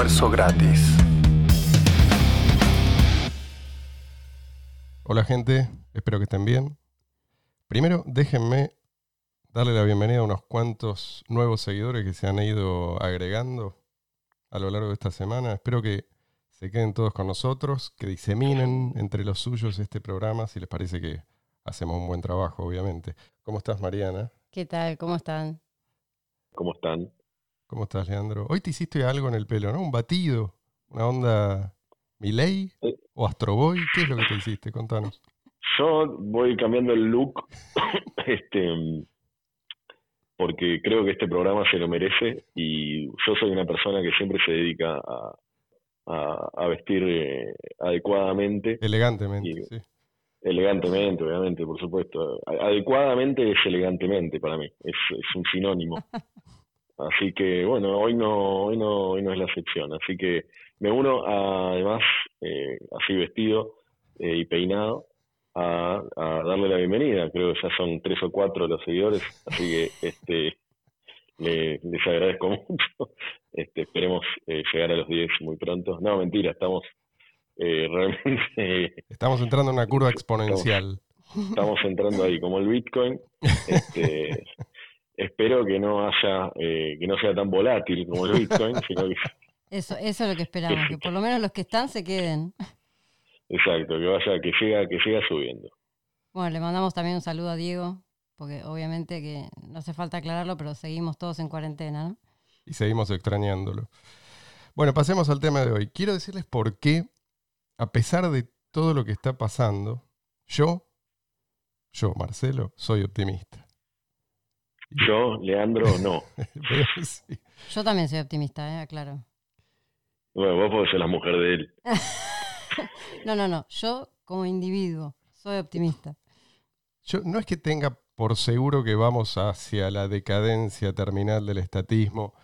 Almuerzo gratis. Hola gente, espero que estén bien. Primero, déjenme darle la bienvenida a unos cuantos nuevos seguidores que se han ido agregando a lo largo de esta semana. Espero que se queden todos con nosotros, que diseminen entre los suyos este programa, si les parece que hacemos un buen trabajo, obviamente. ¿Cómo estás, Mariana? ¿Qué tal? ¿Cómo están? ¿Cómo están? ¿Cómo estás, Leandro? Hoy te hiciste algo en el pelo, ¿no? Un batido, una onda Miley o Astroboy. ¿Qué es lo que te hiciste? Contanos. Yo voy cambiando el look, este, porque creo que este programa se lo merece y yo soy una persona que siempre se dedica a, a, vestir eh, adecuadamente. Elegantemente, sí. Elegantemente, obviamente, por supuesto. Adecuadamente es elegantemente para mí, es, es un sinónimo. Así que bueno, hoy no, hoy no, hoy no es la excepción. Así que me uno además, eh, así vestido eh, y peinado, a, darle la bienvenida. Creo que ya son tres o cuatro los seguidores, así que este les agradezco mucho. Este, esperemos eh, llegar a los 10 muy pronto. No, mentira, estamos realmente... Estamos entrando en una curva exponencial. Estamos, entrando ahí, como el Bitcoin. Este, espero que no haya, eh, que no sea tan volátil como el Bitcoin, sino que... Eso, eso es lo que esperamos, que por lo menos los que están se queden. Exacto, que vaya, que siga, que siga subiendo. Bueno, le mandamos también un saludo a Diego, porque obviamente que no hace falta aclararlo, pero seguimos todos en cuarentena, ¿no? Y seguimos extrañándolo. Bueno, pasemos al tema de hoy. Quiero decirles por qué, a pesar de todo lo que está pasando, yo, yo, Marcelo, soy optimista. Yo, Leandro, no. Yo también soy optimista, ¿eh? claro. Bueno, vos podés ser la mujer de él. no, no, no. Yo, como individuo, soy optimista. Yo no es que tenga por seguro que vamos hacia la decadencia terminal del estatismo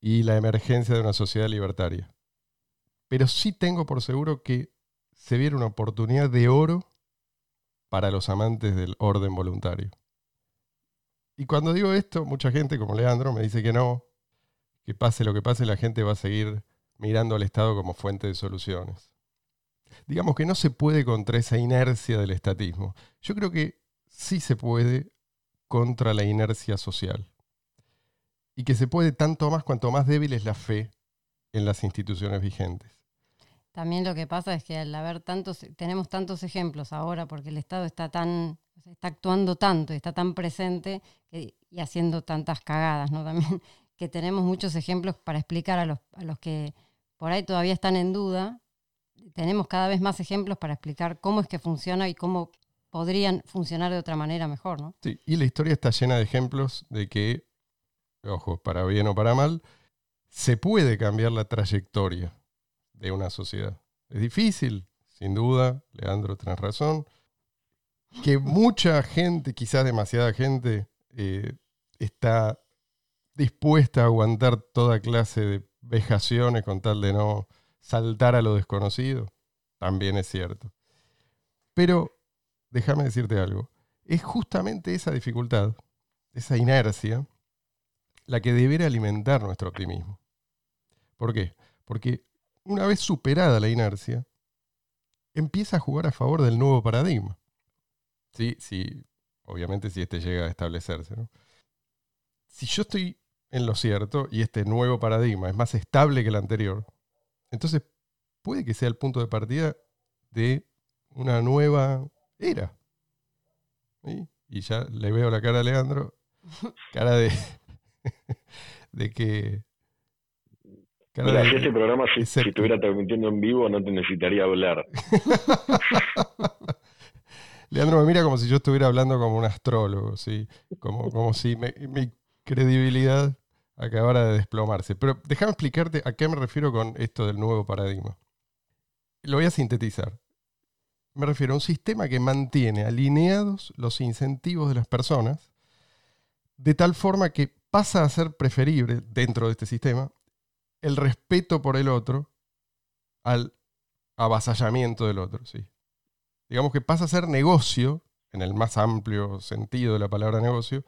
y la emergencia de una sociedad libertaria. Pero sí tengo por seguro que se viene una oportunidad de oro para los amantes del orden voluntario. Y cuando digo esto, mucha gente como Leandro me dice que no, que pase lo que pase, la gente va a seguir mirando al Estado como fuente de soluciones. Digamos que no se puede contra esa inercia del estatismo. Yo creo que sí se puede contra la inercia social. Y que se puede tanto más cuanto más débil es la fe en las instituciones vigentes. También lo que pasa es que al haber tantos, tenemos tantos ejemplos ahora, porque el Estado está tan está actuando tanto está tan presente y haciendo tantas cagadas, ¿no? También que tenemos muchos ejemplos para explicar a los, a los que por ahí todavía están en duda. Tenemos cada vez más ejemplos para explicar cómo es que funciona y cómo podrían funcionar de otra manera mejor, ¿no? Sí, y la historia está llena de ejemplos de que, ojo, para bien o para mal, se puede cambiar la trayectoria de una sociedad. Es difícil, sin duda, Leandro, tenés razón, que mucha gente, quizás demasiada gente, eh, está dispuesta a aguantar toda clase de vejaciones con tal de no saltar a lo desconocido, también es cierto. Pero déjame decirte algo, es justamente esa dificultad, esa inercia, la que debería alimentar nuestro optimismo. ¿Por qué? Porque una vez superada la inercia, empieza a jugar a favor del nuevo paradigma. Sí, sí, obviamente si este llega a establecerse. ¿no? Si yo estoy en lo cierto y este nuevo paradigma es más estable que el anterior, entonces puede que sea el punto de partida de una nueva era. Y ya le veo la cara a Leandro, cara de, de que... Cara si este programa si, si estuviera transmitiendo en vivo no te necesitaría hablar. Leandro me mira como si yo estuviera hablando como un astrólogo, ¿sí? como, como si mi credibilidad acabara de desplomarse. Pero déjame explicarte a qué me refiero con esto del nuevo paradigma. Lo voy a sintetizar. Me refiero a un sistema que mantiene alineados los incentivos de las personas de tal forma que pasa a ser preferible dentro de este sistema el respeto por el otro al avasallamiento del otro. ¿sí? Digamos que pasa a ser negocio, en el más amplio sentido de la palabra negocio,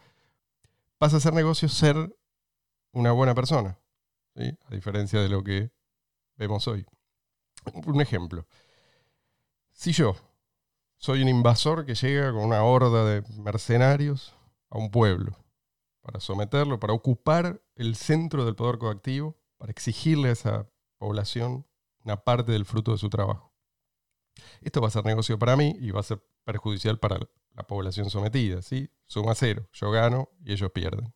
pasa a ser negocio ser una buena persona. a diferencia de lo que vemos hoy. Un ejemplo. Si yo soy un invasor que llega con una horda de mercenarios a un pueblo para someterlo, para ocupar el centro del poder coactivo, para exigirle a esa población una parte del fruto de su trabajo. Esto va a ser negocio para mí y va a ser perjudicial para la población sometida. ¿sí? Suma cero, yo gano y ellos pierden.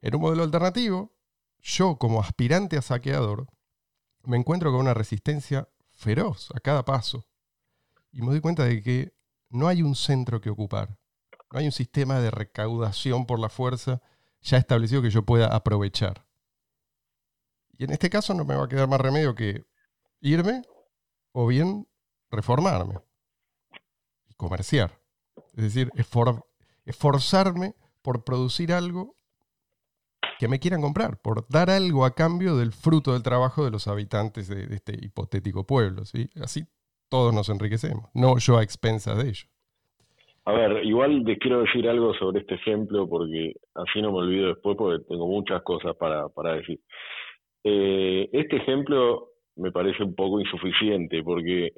En un modelo alternativo, yo como aspirante a saqueador me encuentro con una resistencia feroz a cada paso. Y me doy cuenta de que no hay un centro que ocupar. No hay un sistema de recaudación por la fuerza ya establecido que yo pueda aprovechar. Y en este caso no me va a quedar más remedio que irme o bien reformarme comerciar. Es decir, esforzarme por producir algo que me quieran comprar, por dar algo a cambio del fruto del trabajo de los habitantes de, este hipotético pueblo. ¿sí? Así todos nos enriquecemos, no yo a expensas de ellos. A ver, igual te quiero decir algo sobre este ejemplo porque así no me olvido después porque tengo muchas cosas para, para decir. Eh, este ejemplo me parece un poco insuficiente porque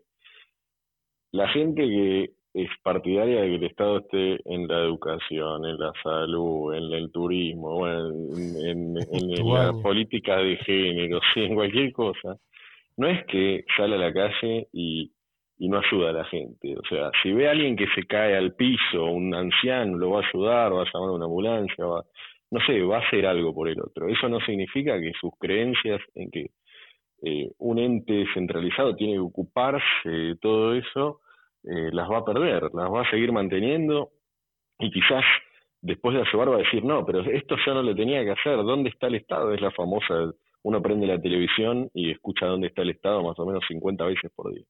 la gente que es partidaria de que el Estado esté en la educación, en la salud, en el turismo, en, la política de género, en cualquier cosa, no es que sale a la calle y, no ayuda a la gente. O sea, si ve a alguien que se cae al piso, un anciano, lo va a ayudar, va a llamar a una ambulancia, va, no sé, va a hacer algo por el otro. Eso no significa que sus creencias en que eh, un ente centralizado tiene que ocuparse de todo eso, eh, las va a perder, las va a seguir manteniendo y quizás después de ayudar va a decir, no, pero esto ya no lo tenía que hacer, ¿dónde está el Estado? Es la famosa, uno prende la televisión y escucha dónde está el Estado más o menos 50 veces por día.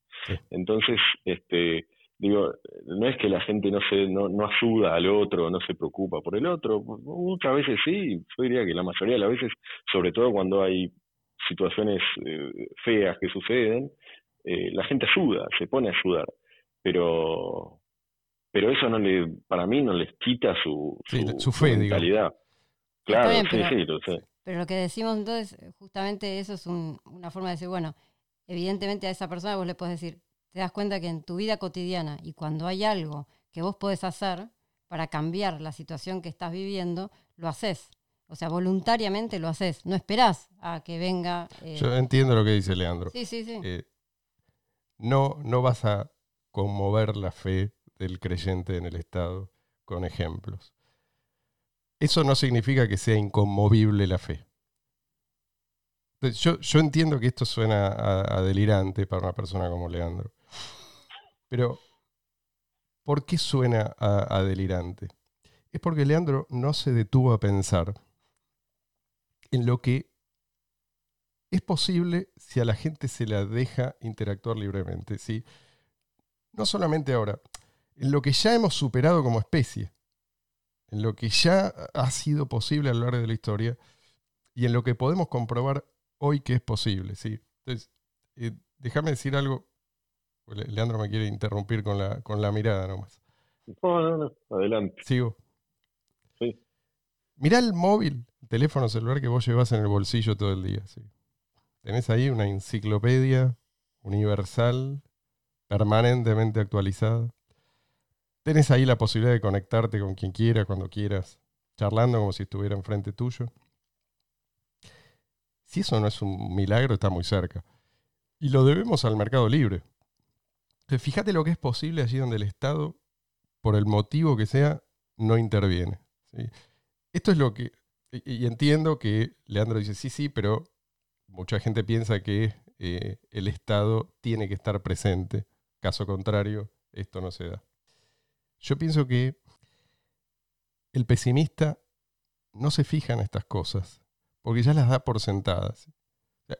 Entonces, este digo, no es que la gente no se no, no ayuda al otro, no se preocupa por el otro, muchas veces sí, yo diría que la mayoría de las veces, sobre todo cuando hay situaciones eh, feas que suceden, eh, la gente ayuda, se pone a ayudar pero pero eso no le para mí no les quita su, su, fe, mentalidad. Claro, sí, pero, sí, lo sé. Pero lo que decimos entonces, justamente eso es una forma de decir, bueno, evidentemente a esa persona vos le puedes decir, te das cuenta que en tu vida cotidiana y cuando hay algo que vos podés hacer para cambiar la situación que estás viviendo, lo haces. O sea, voluntariamente lo haces. No esperás a que venga. Eh, Yo entiendo lo que dice Leandro. Sí, sí, sí. Eh, no, no vas a conmover la fe del creyente en el Estado con ejemplos. Eso no significa que sea inconmovible la fe. Yo, yo entiendo que esto suena a, delirante para una persona como Leandro. Pero, ¿por qué suena a delirante? Es porque Leandro no se detuvo a pensar en lo que es posible si a la gente se la deja interactuar libremente. ¿sí? no solamente ahora, en lo que ya hemos superado como especie, en lo que ya ha sido posible a lo largo de la historia y en lo que podemos comprobar hoy que es posible. ¿sí? Entonces, eh, déjame decir algo. Leandro me quiere interrumpir con la, con la mirada nomás. No, no, no. Adelante. Sigo. Sí. Mirá el móvil, teléfono celular que vos llevas en el bolsillo todo el día. ¿sí? Tenés ahí una enciclopedia universal permanentemente actualizada. Tienes ahí la posibilidad de conectarte con quien quiera, cuando quieras, charlando como si estuviera enfrente tuyo. Si eso no es un milagro, está muy cerca. Y lo debemos al mercado libre. fíjate lo que es posible allí donde el Estado, por el motivo que sea, no interviene. Esto es lo que... Y, entiendo que Leandro dice, sí, sí, pero mucha gente piensa que eh, el Estado tiene que estar presente Caso contrario, esto no se da. Yo pienso que el pesimista no se fija en estas cosas, porque ya las da por sentadas.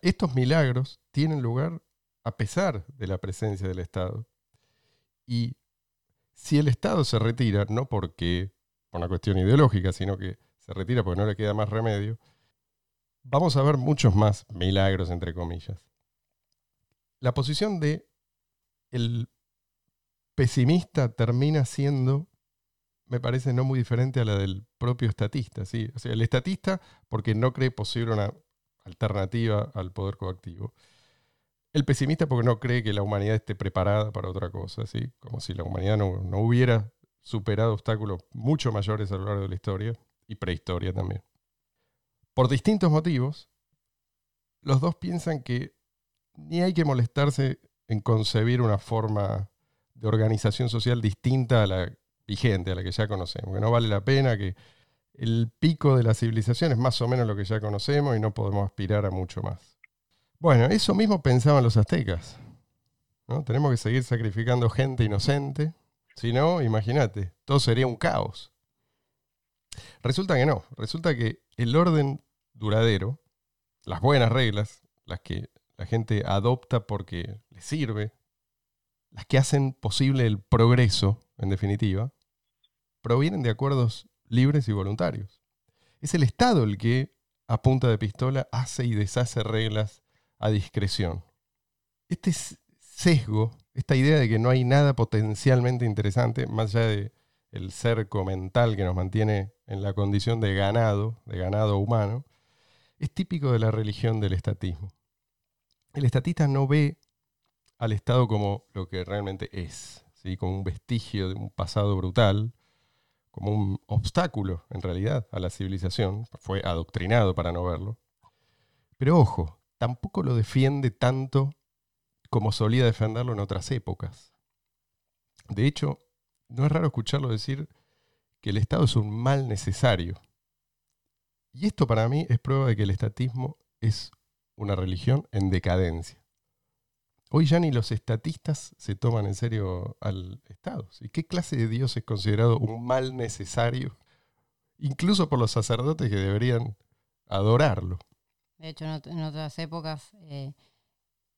Estos milagros tienen lugar a pesar de la presencia del Estado. Y si el Estado se retira, no porque por una cuestión ideológica, sino que retira porque no le queda más remedio, vamos a ver muchos más milagros, entre comillas. La posición de el pesimista termina siendo, me parece, no muy diferente a la del propio estatista. ¿sí? O sea, el estatista, porque no cree posible una alternativa al poder coactivo. El pesimista porque no cree que la humanidad esté preparada para otra cosa, ¿sí? como si la humanidad no, no hubiera superado obstáculos mucho mayores a lo largo de la historia y prehistoria también. Por distintos motivos, los dos piensan que ni hay que molestarse en concebir una forma de organización social distinta a la vigente, a la que ya conocemos, que no vale la pena, que el pico de la civilización es más o menos lo que ya conocemos y no podemos aspirar a mucho más. Bueno, eso mismo pensaban los aztecas. ¿no? Tenemos que seguir sacrificando gente inocente, si no, imagínate, todo sería un caos. Resulta que no, resulta que el orden duradero, las buenas reglas, las que la gente adopta porque le sirve, las que hacen posible el progreso, en definitiva, provienen de acuerdos libres y voluntarios. Es el Estado el que, a punta de pistola, hace y deshace reglas a discreción. Este sesgo, esta idea de que no hay nada potencialmente interesante, más allá de el cerco mental que nos mantiene en la condición de ganado, de ganado humano, es típico de la religión del estatismo. El estatista no ve al Estado como lo que realmente es, ¿sí? como un vestigio de un pasado brutal, como un obstáculo en realidad a la civilización, fue adoctrinado para no verlo. Pero ojo, tampoco lo defiende tanto como solía defenderlo en otras épocas. De hecho, no es raro escucharlo decir que el Estado es un mal necesario. Y esto para mí es prueba de que el estatismo es una religión en decadencia. Hoy ya ni los estatistas se toman en serio al Estado. ¿Y qué clase de Dios es considerado un mal necesario? Incluso por los sacerdotes que deberían adorarlo. De hecho, en, otras épocas, eh,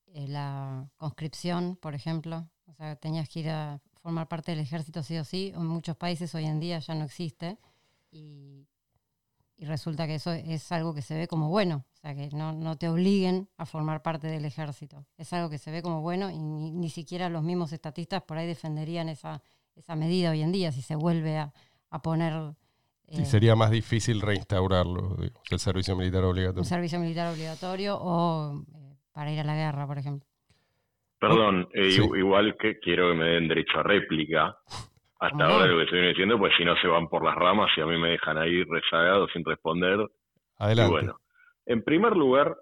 eh, la conscripción, por ejemplo, o sea, tenías que ir a formar parte del ejército sí o sí, en muchos países hoy en día ya no existe y, resulta que eso es algo que se ve como bueno, o sea, que no, te obliguen a formar parte del ejército, es algo que se ve como bueno y ni, siquiera los mismos estatistas por ahí defenderían esa, esa medida hoy en día si se vuelve a, poner... y eh, sería más difícil reinstaurarlo, el servicio militar obligatorio. Un servicio militar obligatorio o eh, para ir a la guerra, por ejemplo. Perdón, eh, igual que quiero que me den derecho a réplica. Hasta ahora lo que estoy diciendo, pues si no se van por las ramas y a mí me dejan ahí rezagado sin responder. Adelante. bueno, en primer lugar,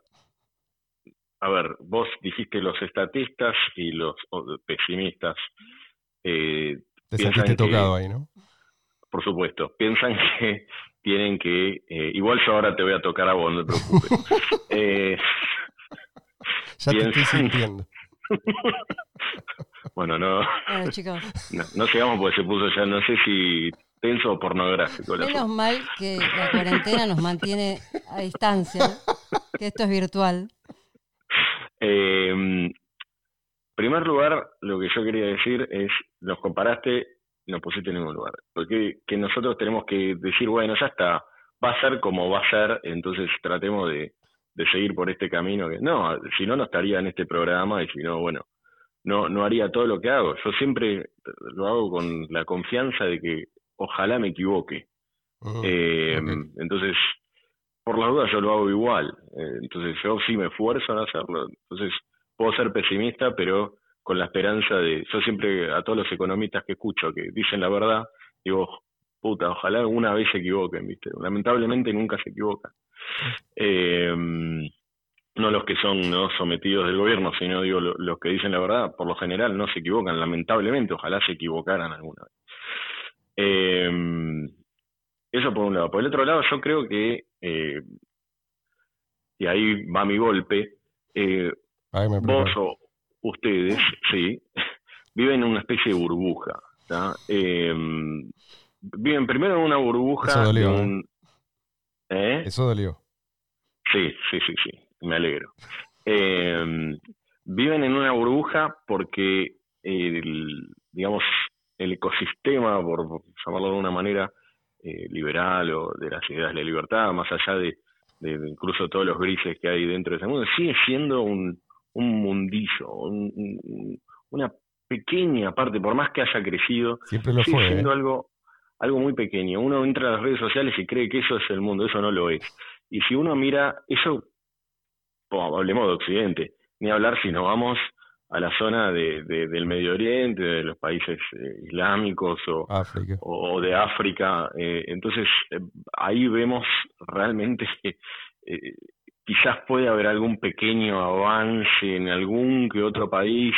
a ver, vos dijiste los estatistas y los pesimistas. Eh, Te sentiste tocado ahí, ¿no? Por supuesto, piensan que tienen que. Eh, igual yo ahora te voy a tocar a vos, no te preocupes. eh, ya te estoy sintiendo. bueno, no. chicos. No, no sigamos porque se puso ya, no sé si tenso o pornográfico. Menos mal que la cuarentena nos mantiene a distancia, que esto es virtual. Eh, en primer lugar, lo que yo quería decir es, nos comparaste, nos pusiste en ningún lugar. Porque que nosotros tenemos que decir, bueno, ya está, va a ser como va a ser, entonces tratemos de, de seguir por este camino. que No, si no, no estaría en este programa y si no, bueno, no, no haría todo lo que hago. Yo siempre lo hago con la confianza de que ojalá me equivoque. Ah, eh, entonces, por las dudas yo lo hago igual. Eh, entonces yo sí me esfuerzo en hacerlo. Entonces puedo ser pesimista, pero con la esperanza de... Yo siempre a todos los economistas que escucho que dicen la verdad, digo, puta, ojalá alguna vez se equivoquen, ¿viste? Lamentablemente nunca se equivocan. Eh, no los que son no sometidos del gobierno, sino digo los que dicen la verdad, por lo general no se equivocan, lamentablemente, ojalá se equivocaran alguna vez. Eh, eso por un lado. Por el otro lado, yo creo que, eh, y ahí va mi golpe, eh, vos o ustedes, sí, viven en una especie de burbuja. Eh, viven primero en una burbuja de un, ¿Eh? Eso dolió. Sí, sí, sí, sí, me alegro. Eh, viven en una burbuja porque, el, digamos, el ecosistema, por llamarlo de una manera eh, liberal o de las ideas de la libertad, más allá de, incluso todos los grises que hay dentro de ese mundo, sigue siendo un, un mundillo, una pequeña parte, por más que haya crecido, siempre lo sigue siendo algo algo muy pequeño. Uno entra a las redes sociales y cree que eso es el mundo, eso no lo es. Y si uno mira, eso hablemos de Occidente, ni hablar si no vamos a la zona de, del Medio Oriente, de los países eh, islámicos o, o, de África. Eh, entonces, eh, ahí vemos realmente que quizás puede haber algún pequeño avance en algún que otro país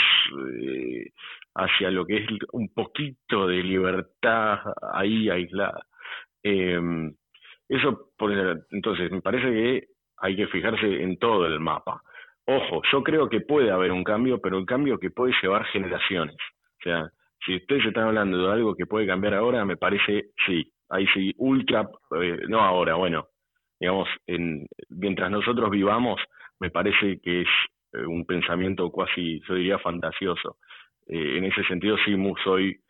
hacia lo que es un poquito de libertad ahí aislada. eso, por, entonces, me parece que hay que fijarse en todo el mapa. Ojo, yo creo que puede haber un cambio, pero un cambio que puede llevar generaciones. O sea, si ustedes están hablando de algo que puede cambiar ahora, me parece sí, ahí sí, ultra, eh, no ahora, bueno, digamos, en, mientras nosotros vivamos, me parece que es eh, un pensamiento casi, yo diría, fantasioso. Eh, en ese sentido sí soy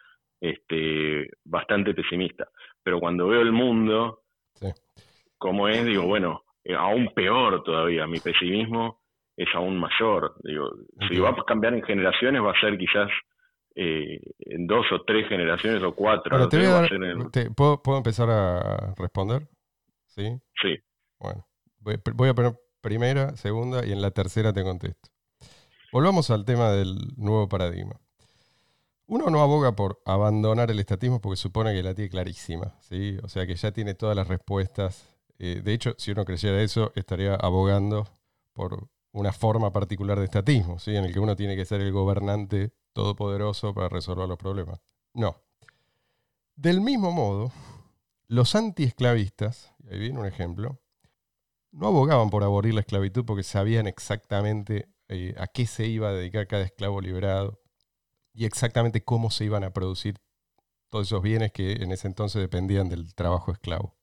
este, bastante pesimista, pero cuando veo el mundo, como es, digo, bueno, aún peor todavía, mi pesimismo es aún mayor. Digo, si va a cambiar en generaciones, va a ser quizás eh, en dos o tres generaciones o cuatro. ¿puedo, empezar a responder? Sí. Sí. Bueno, voy, a poner primera, segunda y en la tercera te contesto. Volvamos al tema del nuevo paradigma. Uno no aboga por abandonar el estatismo porque supone que la tiene clarísima, ¿sí? O sea que ya tiene todas las respuestas. Eh, de hecho, si uno creyera eso, estaría abogando por una forma particular de estatismo, ¿sí? en el que uno tiene que ser el gobernante todopoderoso para resolver los problemas. No. Del mismo modo, los antiesclavistas, ahí viene un ejemplo, no abogaban por abolir la esclavitud porque sabían exactamente eh, a qué se iba a dedicar cada esclavo liberado y exactamente cómo se iban a producir todos esos bienes que en ese entonces dependían del trabajo esclavo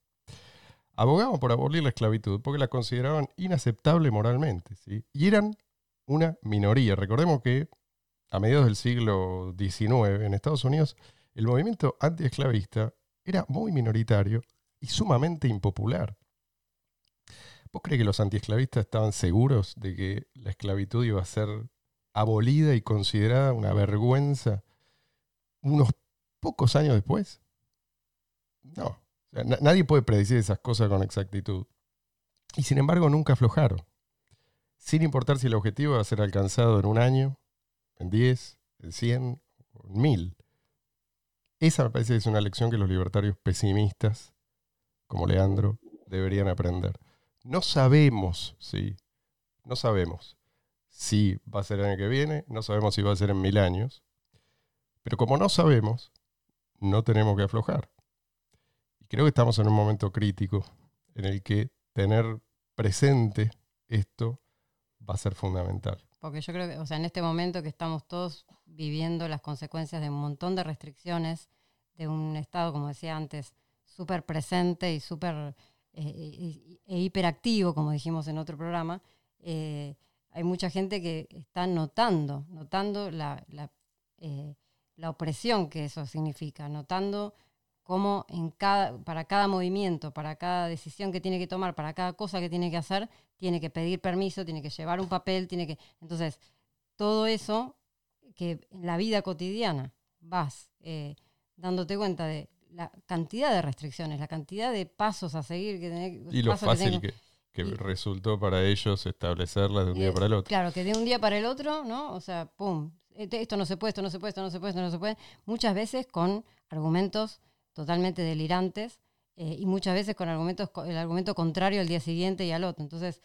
abogaban por abolir la esclavitud porque la consideraban inaceptable moralmente. Y eran una minoría. Recordemos que a mediados del siglo XIX en Estados Unidos el movimiento antiesclavista era muy minoritario y sumamente impopular. ¿Vos crees que los antiesclavistas estaban seguros de que la esclavitud iba a ser abolida y considerada una vergüenza unos pocos años después? No nadie puede predecir esas cosas con exactitud. Y sin embargo nunca aflojaron. Sin importar si el objetivo va a ser alcanzado en un año, en 10, en 100, en 1000. Esa me parece que es una lección que los libertarios pesimistas, como Leandro, deberían aprender. No sabemos, sí, no sabemos si va a ser el año que viene, no sabemos si va a ser en mil años, pero como no sabemos, no tenemos que aflojar creo que estamos en un momento crítico en el que tener presente esto va a ser fundamental. Porque yo creo que, o sea, en este momento que estamos todos viviendo las consecuencias de un montón de restricciones, de un Estado, como decía antes, súper presente y súper eh, e hiperactivo, como dijimos en otro programa, eh, hay mucha gente que está notando, notando la, la, eh, la opresión que eso significa, notando cómo en cada, para cada movimiento, para cada decisión que tiene que tomar, para cada cosa que tiene que hacer, tiene que pedir permiso, tiene que llevar un papel, tiene que... Entonces, todo eso que en la vida cotidiana vas eh, dándote cuenta de la cantidad de restricciones, la cantidad de pasos a seguir. Que y lo fácil que, resultó para ellos establecerlas de un día para el otro. Claro, que de un día para el otro, ¿no? O sea, pum, esto no se puede, esto no se puede, esto no se puede, esto no se puede. Muchas veces con argumentos totalmente delirantes eh, y muchas veces con argumentos, el argumento contrario al día siguiente y al otro. Entonces,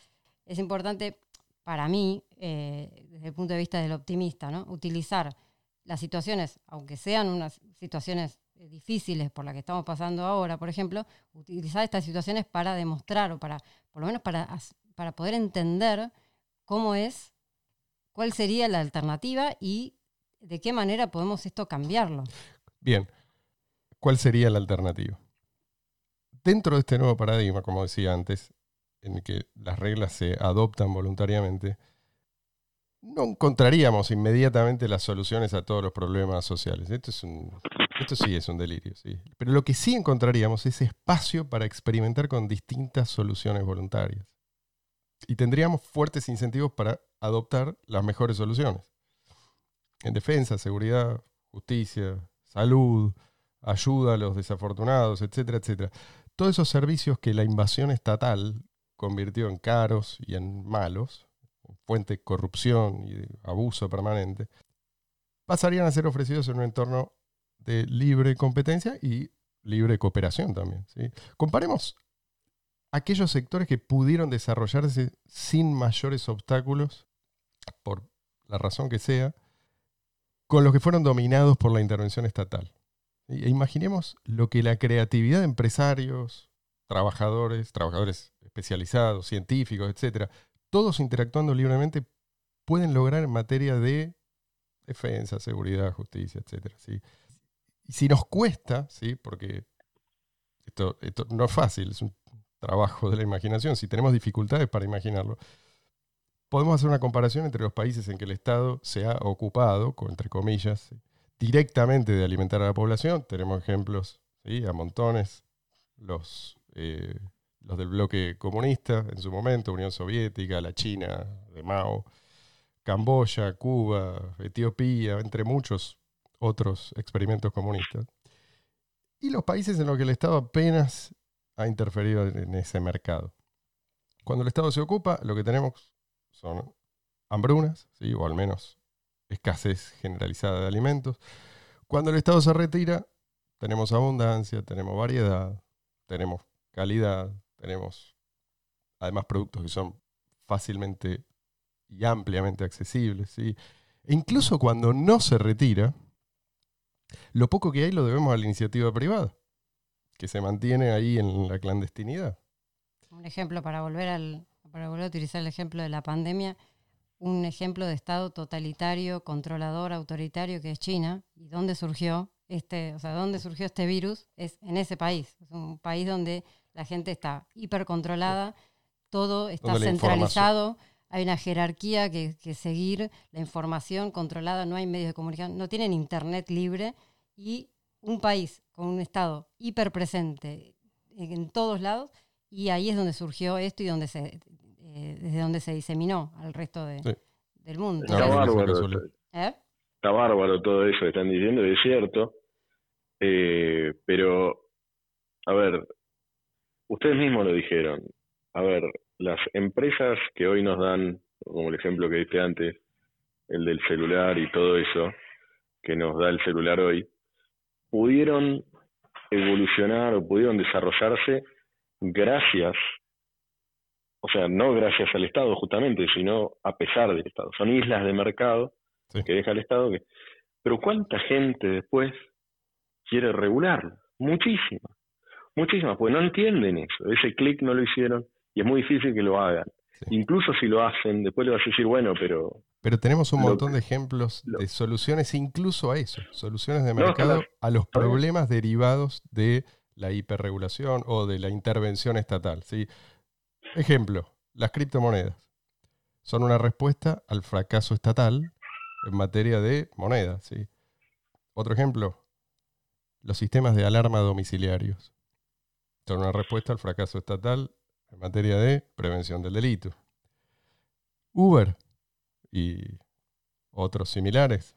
es importante para mí, eh, desde el punto de vista del optimista, ¿no? utilizar las situaciones, aunque sean unas situaciones difíciles por las que estamos pasando ahora, por ejemplo, utilizar estas situaciones para demostrar o para, por lo menos para, para poder entender cómo es, cuál sería la alternativa y de qué manera podemos esto cambiarlo. Bien, ¿Cuál sería la alternativa? Dentro de este nuevo paradigma, como decía antes, en el que las reglas se adoptan voluntariamente, no encontraríamos inmediatamente las soluciones a todos los problemas sociales. Esto, es esto sí es un delirio, sí. Pero lo que sí encontraríamos es espacio para experimentar con distintas soluciones voluntarias. Y tendríamos fuertes incentivos para adoptar las mejores soluciones. En defensa, seguridad, justicia, salud, ayuda a los desafortunados, etcétera, etcétera. Todos esos servicios que la invasión estatal convirtió en caros y en malos, fuente de corrupción y de abuso permanente, pasarían a ser ofrecidos en un entorno de libre competencia y libre cooperación también. Comparemos aquellos sectores que pudieron desarrollarse sin mayores obstáculos, por la razón que sea, con los que fueron dominados por la intervención estatal. E imaginemos lo que la creatividad de empresarios, trabajadores, trabajadores especializados, científicos, etcétera, todos interactuando libremente, pueden lograr en materia de defensa, seguridad, justicia. ¿sí? Y si nos cuesta, ¿sí? porque esto, no es fácil, es un trabajo de la imaginación, si tenemos dificultades para imaginarlo, podemos hacer una comparación entre los países en que el Estado se ha ocupado, entre comillas, directamente de alimentar a la población. Tenemos ejemplos a montones, los, eh, los del bloque comunista en su momento, Unión Soviética, la China de Mao, Camboya, Cuba, Etiopía, entre muchos otros experimentos comunistas. Y los países en los que el Estado apenas ha interferido en ese mercado. Cuando el Estado se ocupa, lo que tenemos son hambrunas, o al menos escasez generalizada de alimentos. Cuando el Estado se retira, tenemos abundancia, tenemos variedad, tenemos calidad, tenemos además productos que son fácilmente y ampliamente accesibles. ¿sí? E incluso cuando no se retira, lo poco que hay lo debemos a la iniciativa privada, que se mantiene ahí en la clandestinidad. Un ejemplo para volver al, para volver a utilizar el ejemplo de la pandemia, un ejemplo de Estado totalitario, controlador, autoritario que es China, y dónde surgió este, o sea, dónde surgió este virus es en ese país. Es un país donde la gente está hipercontrolada, todo está centralizado, hay una jerarquía que, seguir, la información controlada, no hay medios de comunicación, no tienen internet libre y un país con un Estado hiperpresente en todos lados, y ahí es donde surgió esto y donde se eh, desde donde se diseminó al resto del mundo. Está bárbaro, ¿Eh? está bárbaro todo eso que están diciendo, es cierto, eh, pero, a ver, ustedes mismos lo dijeron, a ver, las empresas que hoy nos dan, como el ejemplo que diste antes, el del celular y todo eso, que nos da el celular hoy, pudieron evolucionar o pudieron desarrollarse gracias o sea, no gracias al Estado justamente, sino a pesar del Estado. Son islas de mercado que deja el Estado. Que... Pero ¿cuánta gente después quiere regularlo? Muchísima, muchísima, pues no entienden eso. Ese clic no lo hicieron y es muy difícil que lo hagan. Incluso si lo hacen, después le vas a decir, bueno, pero... Pero tenemos un montón de ejemplos de soluciones incluso a eso, soluciones de mercado a los problemas derivados de la hiperregulación o de la intervención estatal. ¿sí? Ejemplo, las criptomonedas son una respuesta al fracaso estatal en materia de monedas. ¿sí? Otro ejemplo, los sistemas de alarma domiciliarios son una respuesta al fracaso estatal en materia de prevención del delito. Uber y otros similares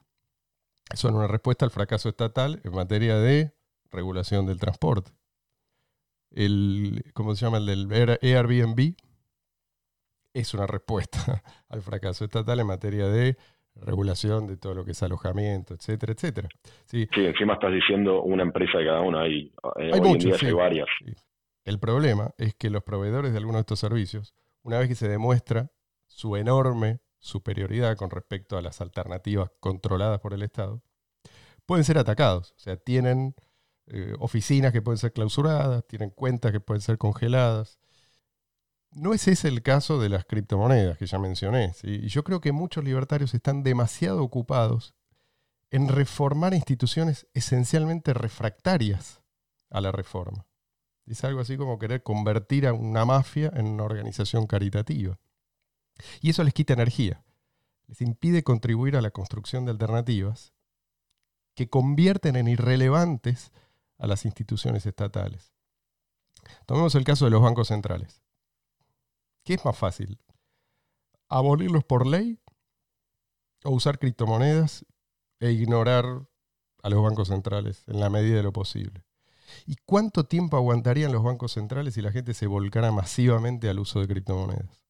son una respuesta al fracaso estatal en materia de regulación del transporte el, ¿cómo se llama? El del Airbnb, es una respuesta al fracaso estatal en materia de regulación de todo lo que es alojamiento, etcétera, etcétera. Sí, encima estás diciendo una empresa de cada una, hay, eh, hay muchas, hay varias. El problema es que los proveedores de algunos de estos servicios, una vez que se demuestra su enorme superioridad con respecto a las alternativas controladas por el Estado, pueden ser atacados. O sea, tienen eh, oficinas que pueden ser clausuradas, tienen cuentas que pueden ser congeladas. No es ese el caso de las criptomonedas que ya mencioné. Y yo creo que muchos libertarios están demasiado ocupados en reformar instituciones esencialmente refractarias a la reforma. Es algo así como querer convertir a una mafia en una organización caritativa. Y eso les quita energía, les impide contribuir a la construcción de alternativas que convierten en irrelevantes a las instituciones estatales. Tomemos el caso de los bancos centrales. ¿Qué es más fácil? ¿Abolirlos por ley o usar criptomonedas e ignorar a los bancos centrales en la medida de lo posible? ¿Y cuánto tiempo aguantarían los bancos centrales si la gente se volcara masivamente al uso de criptomonedas?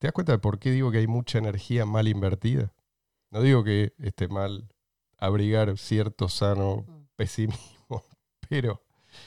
¿Te das cuenta de por qué digo que hay mucha energía mal invertida? No digo que esté mal abrigar cierto sano Mm. pesimismo, pero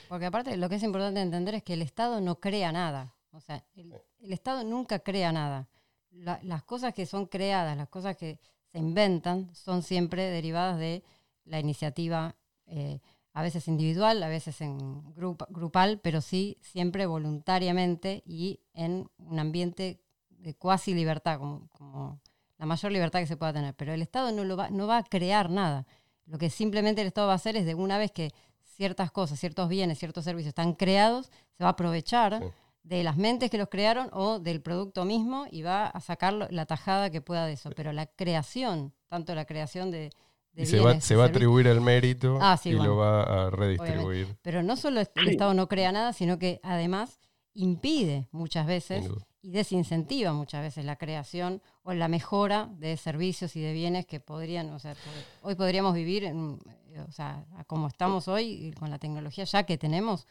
Porque aparte lo que es importante entender es que el Estado no crea nada. O sea, el, Estado nunca crea nada. La- las cosas que son creadas, las cosas que se inventan, son siempre derivadas de la iniciativa, eh, a veces individual, a veces en grup- grupal, pero sí siempre voluntariamente y en un ambiente de cuasi libertad, como, como la mayor libertad que se pueda tener. Pero el Estado no, lo va, no va a crear nada. Lo que simplemente el Estado va a hacer es de una vez que ciertas cosas, ciertos bienes, ciertos servicios están creados, se va a aprovechar. De las mentes que los crearon o del producto mismo y va a sacar la tajada que pueda de eso. Pero la creación, tanto la creación de, de y se va, se a atribuir el mérito Ah, sí, y bueno. lo va a redistribuir. pero no solo el. Estado no crea nada, sino que además impide muchas veces y desincentiva muchas veces la creación o la mejora de servicios y de bienes que podrían, o sea, hoy podríamos vivir, en, eh, o sea, a como estamos hoy, con la tecnología ya que tenemos,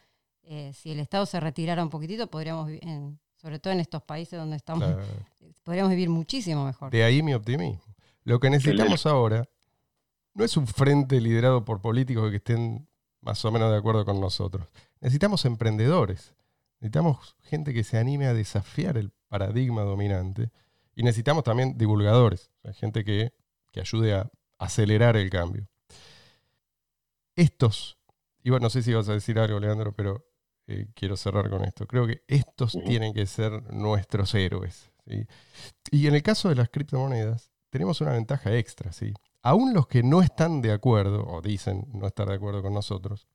eh, si el Estado se retirara un poquitito, podríamos vivir, en- sobre todo en estos países donde estamos, Claro. podríamos vivir muchísimo mejor. De ahí mi optimismo. Lo que necesitamos ahora no es un frente liderado por políticos que estén más o menos de acuerdo con nosotros. Necesitamos emprendedores. Necesitamos gente que se anime a desafiar el paradigma dominante. Y necesitamos también divulgadores, gente que, que ayude a acelerar el cambio. Estos, y bueno, no sé si vas a decir algo, Leandro, pero eh, quiero cerrar con esto. Creo que estos tienen que ser nuestros héroes. ¿sí? Y en el caso de las criptomonedas, tenemos una ventaja extra, ¿sí? Aún los que no están de acuerdo, o dicen no estar de acuerdo con nosotros,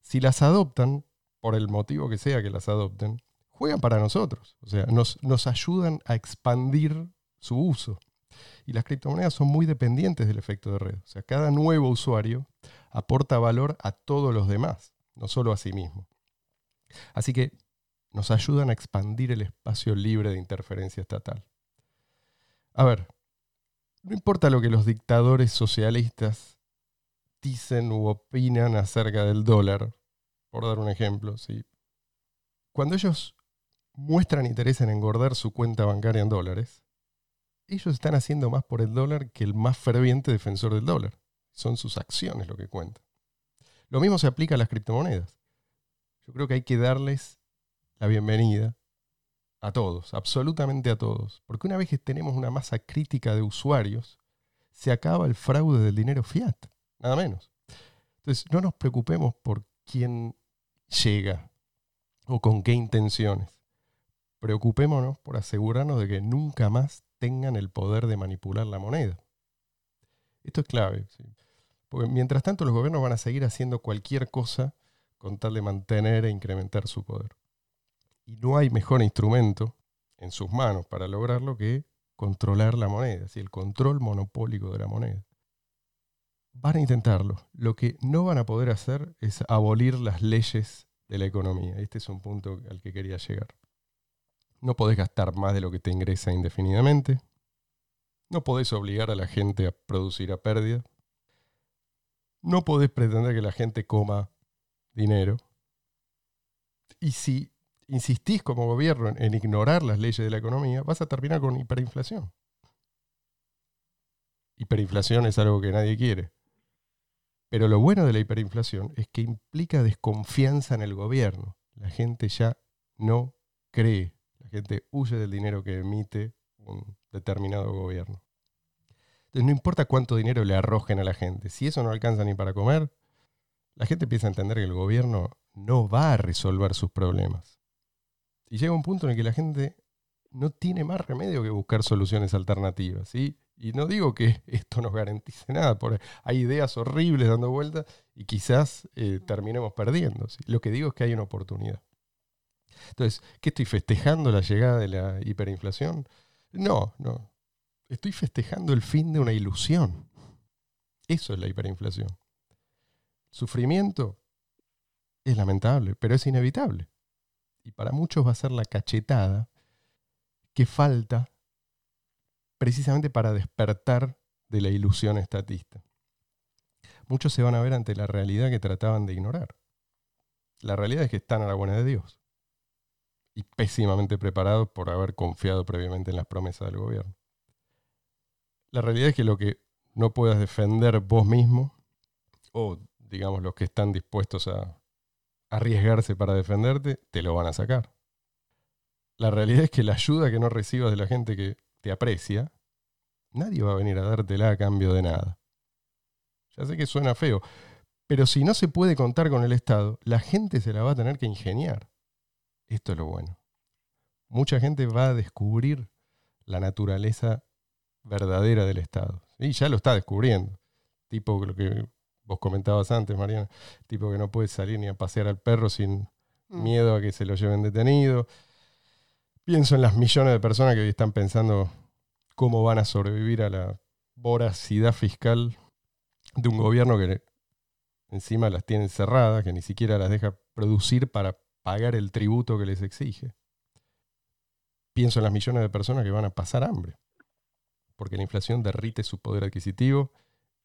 si las adoptan, por el motivo que sea que las adopten, juegan para nosotros. O sea, nos, nos ayudan a expandir su uso. Y las criptomonedas son muy dependientes del efecto de red. O sea, cada nuevo usuario aporta valor a todos los demás, no solo a sí mismo. Así que nos ayudan a expandir el espacio libre de interferencia estatal. A ver, no importa lo que los dictadores socialistas dicen u opinan acerca del dólar, por dar un ejemplo, ¿sí? cuando ellos muestran interés en engordar su cuenta bancaria en dólares, ellos están haciendo más por el dólar que el más ferviente defensor del dólar. Son sus acciones lo que cuentan. Lo mismo se aplica a las criptomonedas. Creo que hay que darles la bienvenida a todos, absolutamente a todos. Porque una vez que tenemos una masa crítica de usuarios, se acaba el fraude del dinero fiat, nada menos. Entonces, no nos preocupemos por quién llega o con qué intenciones. Preocupémonos por asegurarnos de que nunca más tengan el poder de manipular la moneda. Esto es clave. ¿sí? Porque mientras tanto los gobiernos van a seguir haciendo cualquier cosa con tal de mantener e incrementar su poder. Y no hay mejor instrumento en sus manos para lograrlo que controlar la moneda, ¿sí? el control monopólico de la moneda. Van a intentarlo. Lo que no van a poder hacer es abolir las leyes de la economía. Este es un punto al que quería llegar. No podés gastar más de lo que te ingresa indefinidamente. No podés obligar a la gente a producir a pérdida. No podés pretender que la gente coma dinero. Y si insistís como gobierno en, ignorar las leyes de la economía, vas a terminar con hiperinflación. Hiperinflación es algo que nadie quiere. Pero lo bueno de la hiperinflación es que implica desconfianza en el gobierno. La gente ya no cree. La gente huye del dinero que emite un determinado gobierno. Entonces no importa cuánto dinero le arrojen a la gente. Si eso no alcanza ni para comer, la gente empieza a entender que el gobierno no va a resolver sus problemas. Y llega un punto en el que la gente no tiene más remedio que buscar soluciones alternativas. ¿sí? Y no digo que esto nos garantice nada, porque hay ideas horribles dando vueltas y quizás eh, terminemos perdiendo. Lo que digo es que hay una oportunidad. Entonces, ¿qué estoy festejando la llegada de la hiperinflación? No, no. Estoy festejando el fin de una ilusión. Eso es la hiperinflación. Sufrimiento es lamentable, pero es inevitable. Y para muchos va a ser la cachetada que falta precisamente para despertar de la ilusión estatista. Muchos se van a ver ante la realidad que trataban de ignorar. La realidad es que están a la buena de Dios. y pésimamente preparados por haber confiado previamente en las promesas del gobierno. La realidad es que lo que no puedas defender vos mismo, o digamos los que están dispuestos a arriesgarse para defenderte, te lo van a sacar. La realidad es que la ayuda que no recibas de la gente que te aprecia, nadie va a venir a dártela a cambio de nada. Ya sé que suena feo, pero si no se puede contar con el Estado, la gente se la va a tener que ingeniar. Esto es lo bueno. Mucha gente va a descubrir la naturaleza verdadera del Estado. Y ya lo está descubriendo. Tipo lo que vos comentabas antes, Mariana. Tipo que no puede salir ni a pasear al perro sin mm. miedo a que se lo lleven detenido. Pienso en las millones de personas que hoy están pensando cómo van a sobrevivir a la voracidad fiscal de un gobierno que encima las tiene cerradas, que ni siquiera las deja producir para pagar el tributo que les exige. Pienso en las millones de personas que van a pasar hambre, porque la inflación derrite su poder adquisitivo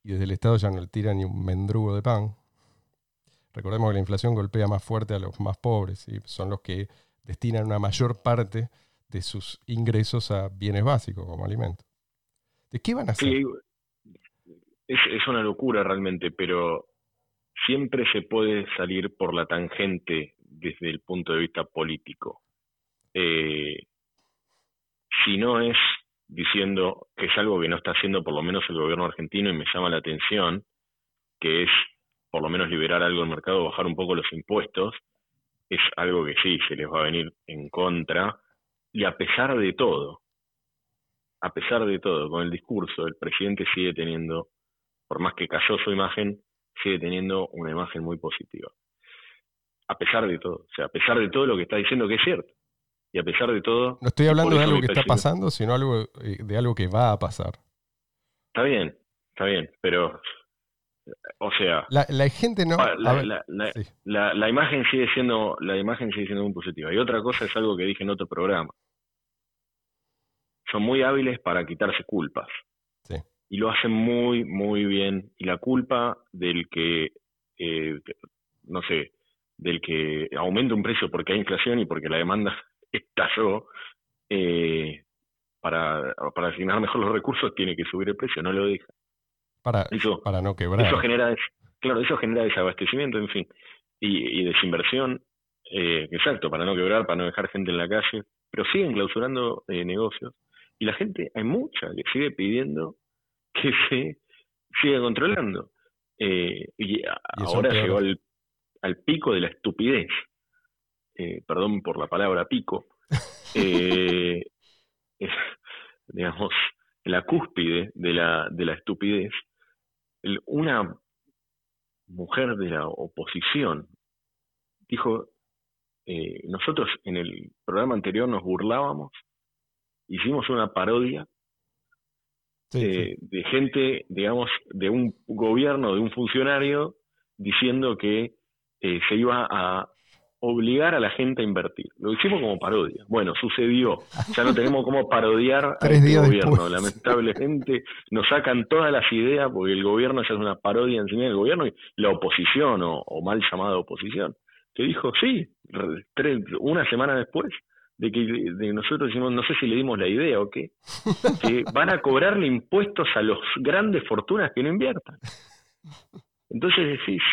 y desde el Estado ya no le tira ni un mendrugo de pan. Recordemos que la inflación golpea más fuerte a los más pobres, y son los que destinan una mayor parte de sus ingresos a bienes básicos como alimentos. ¿De qué van a hacer? es, una locura realmente, pero siempre se puede salir por la tangente desde el punto de vista político. Eh, si no es diciendo que es algo que no está haciendo por lo menos el gobierno argentino y me llama la atención, que es por lo menos liberar algo del mercado, bajar un poco los impuestos, es algo que sí se les va a venir en contra. Y a pesar de todo, a pesar de todo, con el discurso, el presidente sigue teniendo, por más que cayó su imagen, sigue teniendo una imagen muy positiva. A pesar de todo, o sea, a pesar de todo lo que está diciendo que es cierto. Y a pesar de todo... No estoy hablando de algo que está pasando, sino algo, eh, de algo que va a pasar. Está bien, está bien, pero... O sea... La, gente no... Ah, la, imagen sigue siendo la imagen sigue siendo muy positiva. Y otra cosa es algo que dije en otro programa. Son muy hábiles para quitarse culpas y lo hacen muy, muy bien. Y la culpa del que, eh, no sé, del que aumenta un precio porque hay inflación y porque la demanda estalló, eh, para, para asignar mejor los recursos tiene que subir el precio, no lo deja. Para, para no quebrar. Eso genera, claro, eso genera desabastecimiento, en fin, y, y desinversión, eh, exacto, para no quebrar, para no dejar gente en la calle, pero siguen clausurando eh, negocios. Y la gente, hay mucha que sigue pidiendo que se sigue controlando. Eh, y, ahora llegó al, pico de la estupidez. Eh, perdón por la palabra pico. Eh, digamos, la cúspide de la, de la estupidez. una mujer de la oposición dijo, nosotros en el programa anterior nos burlábamos, hicimos una parodia eh, de gente, digamos, de un gobierno, de un funcionario, diciendo que eh, se iba a obligar a la gente a invertir. Lo hicimos como parodia. Bueno, sucedió. Ya no tenemos cómo parodiar al este gobierno. Lamentablemente nos sacan todas las ideas porque el gobierno ya es una parodia encima del gobierno y la oposición o, o mal llamada oposición, que dijo, sí, tres, una semana después de que de nosotros decimos, no sé si le dimos la idea o qué, que van a cobrarle impuestos a los grandes fortunas que no inviertan. Entonces decís,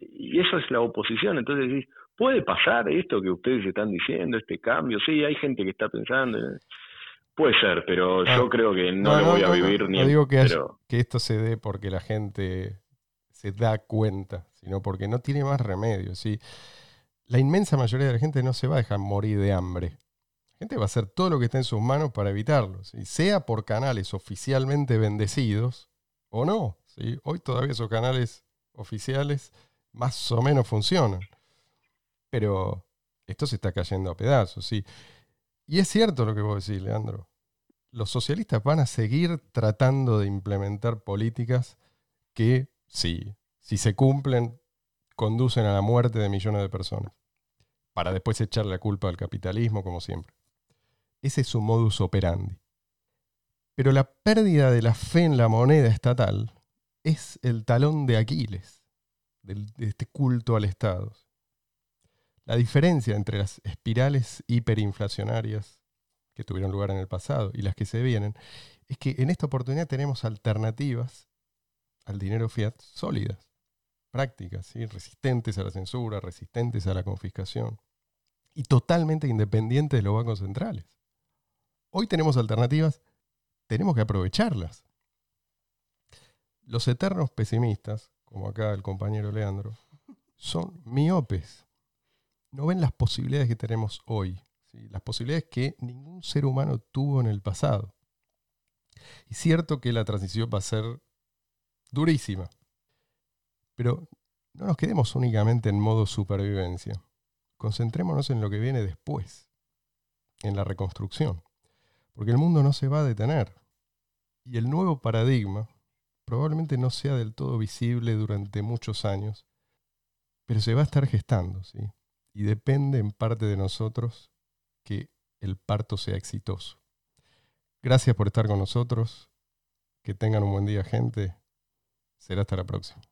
y eso es la oposición, entonces decís, puede pasar esto que ustedes están diciendo, este cambio, sí, hay gente que está pensando, puede ser, pero yo ah, creo que no, lo voy a vivir ni... No digo que, que esto se dé porque la gente se da cuenta, sino porque no tiene más remedio, ¿sí? la inmensa mayoría de la gente no se va a dejar morir de hambre. La gente va a hacer todo lo que esté en sus manos para evitarlo, sea por canales oficialmente bendecidos o no. Hoy todavía esos canales oficiales más o menos funcionan. Pero esto se está cayendo a pedazos. ¿sí? Y es cierto lo que vos decís, Leandro. Los socialistas van a seguir tratando de implementar políticas que, sí, si se cumplen, conducen a la muerte de millones de personas para después echar la culpa al capitalismo, como siempre. Ese es su modus operandi. Pero la pérdida de la fe en la moneda estatal es el talón de Aquiles de este culto al Estado. La diferencia entre las espirales hiperinflacionarias que tuvieron lugar en el pasado y las que se vienen es que en esta oportunidad tenemos alternativas al dinero fiat sólidas, prácticas, resistentes a la censura, resistentes a la confiscación y totalmente independientes de los bancos centrales. Hoy tenemos alternativas, tenemos que aprovecharlas. Los eternos pesimistas, como acá el compañero Leandro, son miopes. No ven las posibilidades que tenemos hoy, las posibilidades que ningún ser humano tuvo en el pasado. Y cierto que la transición va a ser durísima, pero no nos quedemos únicamente en modo supervivencia. Concentrémonos en lo que viene después, en la reconstrucción, porque el mundo no se va a detener. Y el nuevo paradigma probablemente no sea del todo visible durante muchos años, pero se va a estar gestando, ¿sí? Y depende en parte de nosotros que el parto sea exitoso. Gracias por estar con nosotros. Que tengan un buen día, gente. Será hasta la próxima.